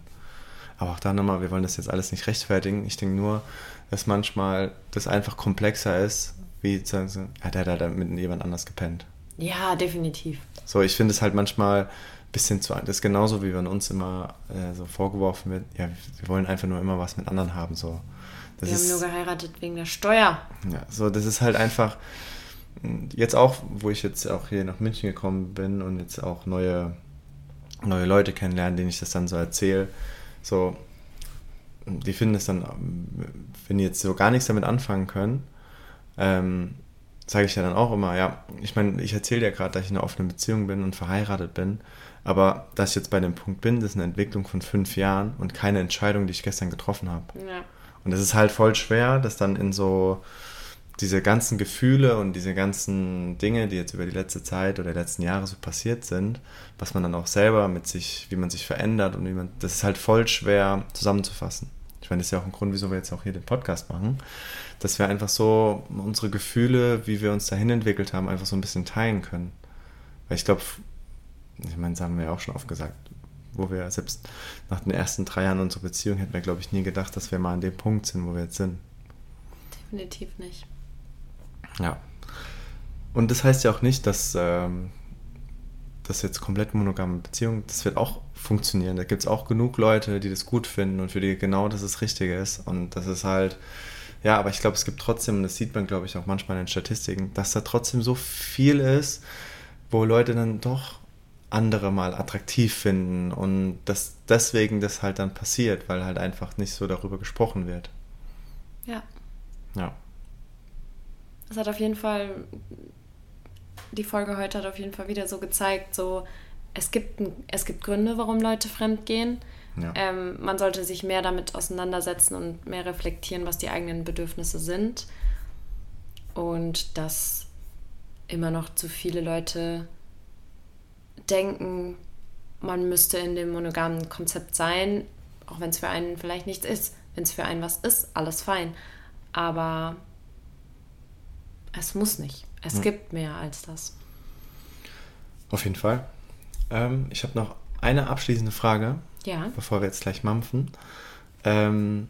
Aber auch da nochmal, wir wollen das jetzt alles nicht rechtfertigen. Ich denke nur, dass manchmal das einfach komplexer ist, wie sagen, so, ja, der hat da mit jemand anders gepennt. Ja, definitiv. So, ich finde es halt manchmal ein bisschen zu, das ist genauso wie wenn uns immer äh, so vorgeworfen wird, ja, wir wollen einfach nur immer was mit anderen haben, so. Das Wir ist, haben nur geheiratet wegen der Steuer. ja, so, das ist halt einfach, jetzt auch, wo ich jetzt auch hier nach München gekommen bin und jetzt auch neue, neue Leute kennenlernen, denen ich das dann so erzähle, so, die finden es dann, wenn die jetzt so gar nichts damit anfangen können, ähm, sage ich ja dann auch immer, ja, ich meine, ich erzähle ja gerade, dass ich in einer offenen Beziehung bin und verheiratet bin, aber dass ich jetzt bei dem Punkt bin, das ist eine Entwicklung von fünf Jahren und keine Entscheidung, die ich gestern getroffen habe. Ja. Und es ist halt voll schwer, das dann in so diese ganzen Gefühle und diese ganzen Dinge, die jetzt über die letzte Zeit oder die letzten Jahre so passiert sind, was man dann auch selber mit sich, wie man sich verändert und wie man, das ist halt voll schwer zusammenzufassen. Ich meine, das ist ja auch ein Grund, wieso wir jetzt auch hier den Podcast machen, dass wir einfach so unsere Gefühle, wie wir uns dahin entwickelt haben, einfach so ein bisschen teilen können. Weil ich glaube, ich meine, das haben wir ja auch schon oft gesagt, wo wir selbst nach den ersten drei Jahren unserer Beziehung hätten wir, glaube ich, nie gedacht, dass wir mal an dem Punkt sind, wo wir jetzt sind. Definitiv nicht. Ja. Und das heißt ja auch nicht, dass ähm, das jetzt komplett monogame Beziehung, das wird auch funktionieren. Da gibt es auch genug Leute, die das gut finden und für die genau das das Richtige ist. Und das ist halt, ja, aber ich glaube, es gibt trotzdem, und das sieht man, glaube ich, auch manchmal in den Statistiken, dass da trotzdem so viel ist, wo Leute dann doch andere mal attraktiv finden und dass deswegen das halt dann passiert, weil halt einfach nicht so darüber gesprochen wird. Ja. Ja. Es hat auf jeden Fall, die Folge heute hat auf jeden Fall wieder so gezeigt, so es gibt, es gibt Gründe, warum Leute fremdgehen. Ja. Ähm, man sollte sich mehr damit auseinandersetzen und mehr reflektieren, was die eigenen Bedürfnisse sind. Und dass immer noch zu viele Leute denken, man müsste in dem monogamen Konzept sein, auch wenn es für einen vielleicht nichts ist. Wenn es für einen was ist, alles fein. Aber es muss nicht. Es gibt mehr als das. Auf jeden Fall. Ähm, ich habe noch eine abschließende Frage, Ja. bevor wir jetzt gleich mampfen. Ähm,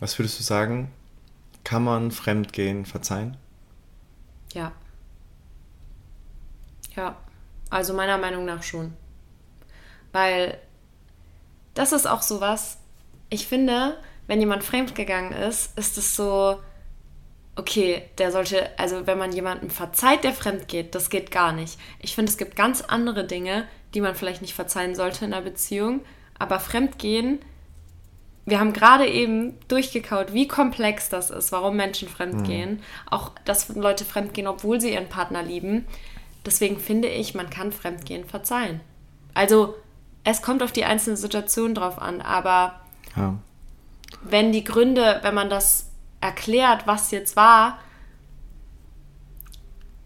was würdest du sagen? Kann man Fremdgehen verzeihen? Ja. Ja. Also meiner Meinung nach schon. Weil das ist auch sowas, ich finde, wenn jemand fremdgegangen ist, ist es so, okay, der sollte, also wenn man jemandem verzeiht, der fremd geht, das geht gar nicht. Ich finde, es gibt ganz andere Dinge, die man vielleicht nicht verzeihen sollte in einer Beziehung, aber Fremdgehen, wir haben gerade eben durchgekaut, wie komplex das ist, warum Menschen fremdgehen. Auch, dass Leute fremdgehen, obwohl sie ihren Partner lieben. Deswegen finde ich, man kann Fremdgehen verzeihen. Also, es kommt auf die einzelne Situation drauf an, aber Ja. wenn die Gründe, wenn man das erklärt, was jetzt war,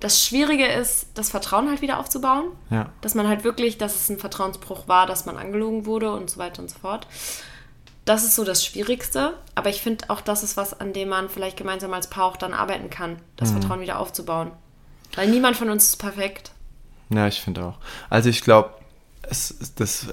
das Schwierige ist, das Vertrauen halt wieder aufzubauen. Ja. Dass man halt wirklich, dass es ein Vertrauensbruch war, dass man angelogen wurde und so weiter und so fort. Das ist so das Schwierigste. Aber ich finde auch, das ist was, an dem man vielleicht gemeinsam als Paar auch dann arbeiten kann, das Vertrauen wieder aufzubauen. Weil niemand von uns ist perfekt. Ja, ich finde auch. Also ich glaube, das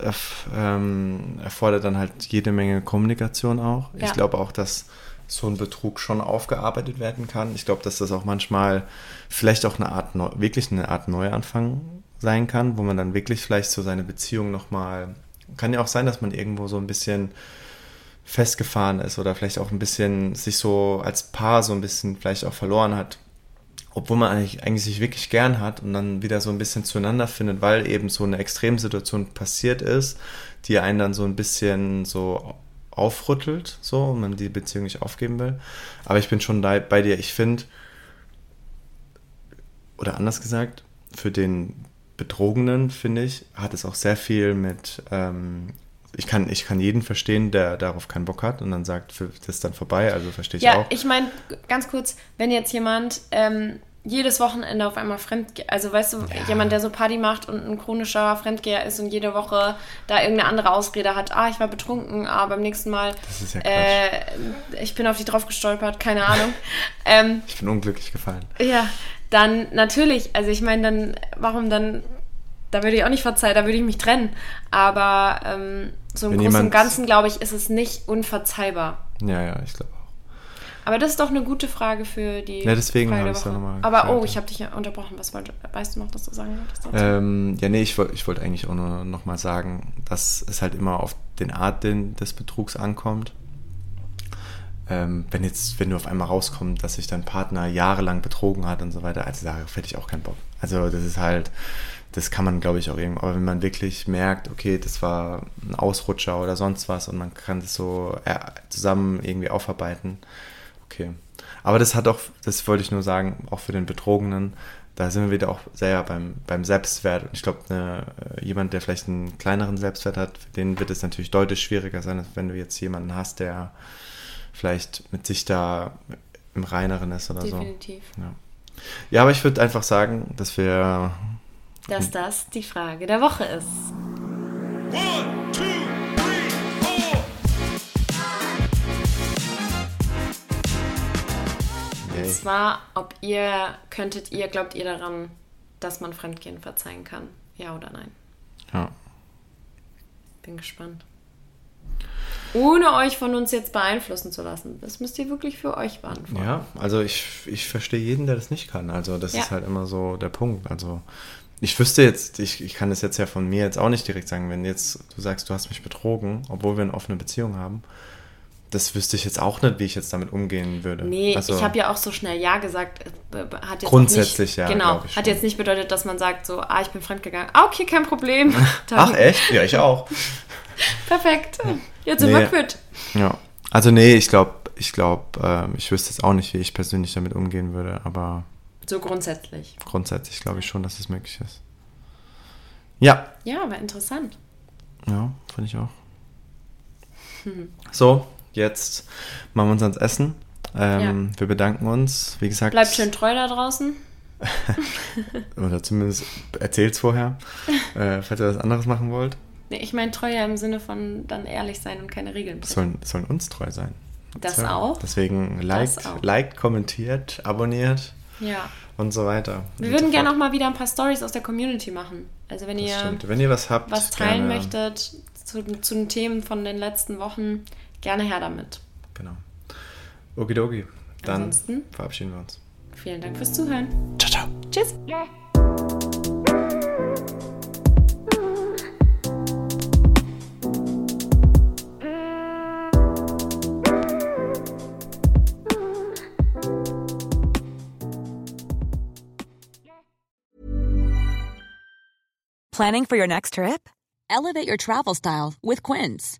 ähm, erfordert dann halt jede Menge Kommunikation auch. Ich Ja. glaube auch, dass so ein Betrug schon aufgearbeitet werden kann. Ich glaube, dass das auch manchmal vielleicht auch eine Art, wirklich eine Art Neuanfang sein kann, wo man dann wirklich vielleicht so seine Beziehung nochmal, kann ja auch sein, dass man irgendwo so ein bisschen festgefahren ist oder vielleicht auch ein bisschen sich so als Paar so ein bisschen vielleicht auch verloren hat. Obwohl man eigentlich, eigentlich sich wirklich gern hat und dann wieder so ein bisschen zueinander findet, weil eben so eine Extremsituation passiert ist, die einen dann so ein bisschen so aufrüttelt, so, und man die Beziehung nicht aufgeben will. Aber ich bin schon da, bei dir. Ich finde, oder anders gesagt, für den Betrogenen, finde ich, hat es auch sehr viel mit ähm, ich kann, ich kann jeden verstehen, der darauf keinen Bock hat und dann sagt, das ist dann vorbei, also verstehe ich ja, auch. Ja, ich meine, ganz kurz, wenn jetzt jemand ähm, jedes Wochenende auf einmal fremd, also weißt du, ja. jemand, der so Party macht und ein chronischer Fremdgeher ist und jede Woche da irgendeine andere Ausrede hat, ah, ich war betrunken, ah, beim nächsten Mal, das ist ja äh, ich bin auf die drauf gestolpert, keine Ahnung. ähm, ich bin unglücklich gefallen. Ja, dann natürlich, also ich meine, dann, warum dann da würde ich auch nicht verzeihen, da würde ich mich trennen. Aber ähm, so im Wenn Großen und Ganzen, glaube ich, ist es nicht unverzeihbar. Ja, ja, ich glaube auch. Aber das ist doch eine gute Frage für die. Ja, deswegen habe ich es ja nochmal. Aber oh, ich habe dich unterbrochen. Was wollt, weißt du noch, was du sagen wolltest? Ähm, ja, nee, ich wollte ich wollt eigentlich auch nur nochmal sagen, dass es halt immer auf den Art den, des Betrugs ankommt. Ähm, wenn jetzt, wenn du auf einmal rauskommst, dass sich dein Partner jahrelang betrogen hat und so weiter, also da hätte ich auch keinen Bock. Also das ist halt, das kann man, glaube ich, auch irgendwo. Aber wenn man wirklich merkt, okay, das war ein Ausrutscher oder sonst was und man kann das so äh, zusammen irgendwie aufarbeiten, okay. Aber das hat auch, das wollte ich nur sagen, auch für den Betrogenen, da sind wir wieder auch sehr beim, beim Selbstwert. Und ich glaube, ne, jemand, der vielleicht einen kleineren Selbstwert hat, für den wird es natürlich deutlich schwieriger sein, als wenn du jetzt jemanden hast, der vielleicht mit sich da im Reineren ist oder Definitiv. so. Definitiv. Ja. ja, aber ich würde einfach sagen, dass wir dass das die Frage der Woche ist. One, two, Und zwar, ob ihr, könntet ihr, glaubt ihr daran, dass man Fremdgehen verzeihen kann? Ja oder nein? Ja. Bin gespannt. Ohne euch von uns jetzt beeinflussen zu lassen. Das müsst ihr wirklich für euch beantworten. Ja, also ich, ich verstehe jeden, der das nicht kann. Also das ja. ist halt immer so der Punkt. Also ich wüsste jetzt, ich, ich kann das jetzt ja von mir jetzt auch nicht direkt sagen, wenn jetzt du sagst, du hast mich betrogen, obwohl wir eine offene Beziehung haben, das wüsste ich jetzt auch nicht, wie ich jetzt damit umgehen würde. Nee, also, ich habe ja auch so schnell Ja gesagt. Äh, hat jetzt grundsätzlich nicht, ja. Genau. Hat jetzt nicht bedeutet, dass man sagt, so, ah, ich bin fremdgegangen. Ah, okay, kein Problem. Ach, echt? Ja, ich auch. Perfekt. Jetzt sind nee. wir quitt. Ja. Also, nee, ich glaube, ich glaube, äh, ich wüsste jetzt auch nicht, wie ich persönlich damit umgehen würde, aber so grundsätzlich. Grundsätzlich glaube ich schon, dass es möglich ist. Ja. Ja, war interessant. Ja, finde ich auch. Hm. So, jetzt machen wir uns ans Essen. Ähm, ja. Wir bedanken uns. Wie gesagt. Bleibt schön treu da draußen. Oder zumindest erzählt es vorher, äh, falls ihr was anderes machen wollt. Nee, ich meine treuer im Sinne von dann ehrlich sein und keine Regeln. Sollen, sollen uns treu sein. Das ja. auch. Deswegen liked, liked, kommentiert, abonniert. Ja und so weiter. Wir würden gerne auch mal wieder ein paar Stories aus der Community machen. Also wenn ihr, wenn ihr was habt, was teilen gerne. möchtet zu, zu den Themen von den letzten Wochen, gerne her damit. Genau. Okidoki. Dann Ansonsten verabschieden wir uns. Vielen Dank fürs Zuhören. Ciao, ciao. Tschüss. Planning for your next trip? Elevate your travel style with Quince.